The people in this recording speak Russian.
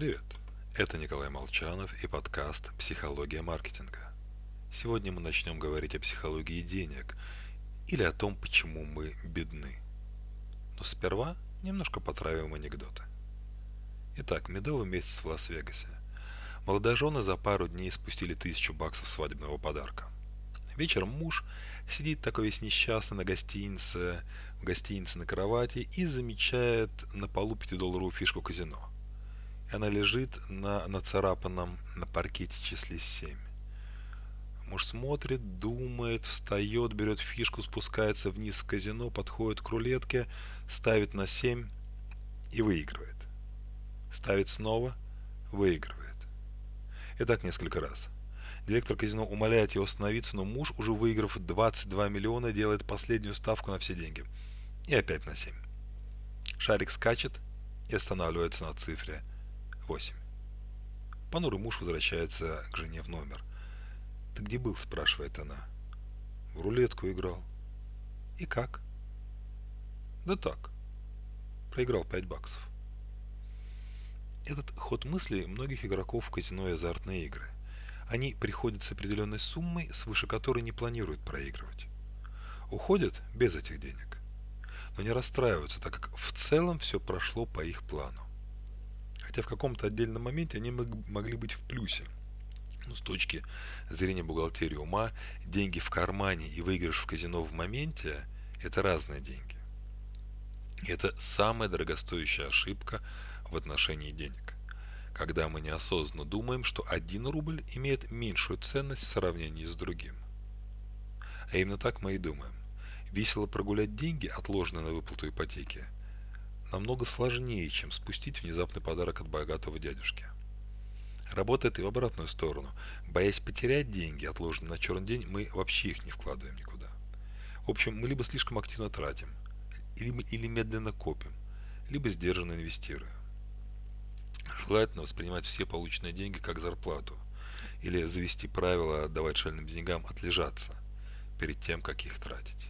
Привет! Это Николай Молчанов и подкаст «Психология маркетинга». Сегодня мы начнем говорить о психологии денег или о том, почему мы бедны. Но сперва немножко потравим анекдоты. Итак, медовый месяц в Лас-Вегасе. Молодожены за пару дней спустили тысячу баксов свадебного подарка. Вечером муж сидит такой весь несчастный на гостинице, в гостинице на кровати и замечает на полу 5-долларовую фишку казино. Она лежит на нацарапанном на паркете числе 7. Муж смотрит, думает, встает, берет фишку, спускается вниз в казино, подходит к рулетке, ставит на 7 и выигрывает. Ставит снова, выигрывает. И так несколько раз. Директор казино умоляет его остановиться, но муж, уже выиграв 22 миллиона, делает последнюю ставку на все деньги. И опять на 7. Шарик скачет и останавливается на цифре 8. Понурый муж возвращается к жене в номер. «Ты где был?» – спрашивает она. «В рулетку играл». «И как?» «Да так. Проиграл 5 баксов». Этот ход мысли многих игроков в казино и азартные игры. Они приходят с определенной суммой, свыше которой не планируют проигрывать. Уходят без этих денег, но не расстраиваются, так как в целом все прошло по их плану. Хотя в каком-то отдельном моменте они могли быть в плюсе. Но с точки зрения бухгалтерии ума, деньги в кармане и выигрыш в казино в моменте – это разные деньги. Это самая дорогостоящая ошибка в отношении денег. Когда мы неосознанно думаем, что один рубль имеет меньшую ценность в сравнении с другим. А именно так мы и думаем. Весело прогулять деньги, отложенные на выплату ипотеки, намного сложнее, чем спустить внезапный подарок от богатого дядюшки. Работает и в обратную сторону. Боясь потерять деньги, отложенные на черный день, мы вообще их не вкладываем никуда. В общем, мы либо слишком активно тратим, или, или медленно копим, либо сдержанно инвестируем. Желательно воспринимать все полученные деньги как зарплату или завести правило отдавать шальным деньгам отлежаться перед тем, как их тратить.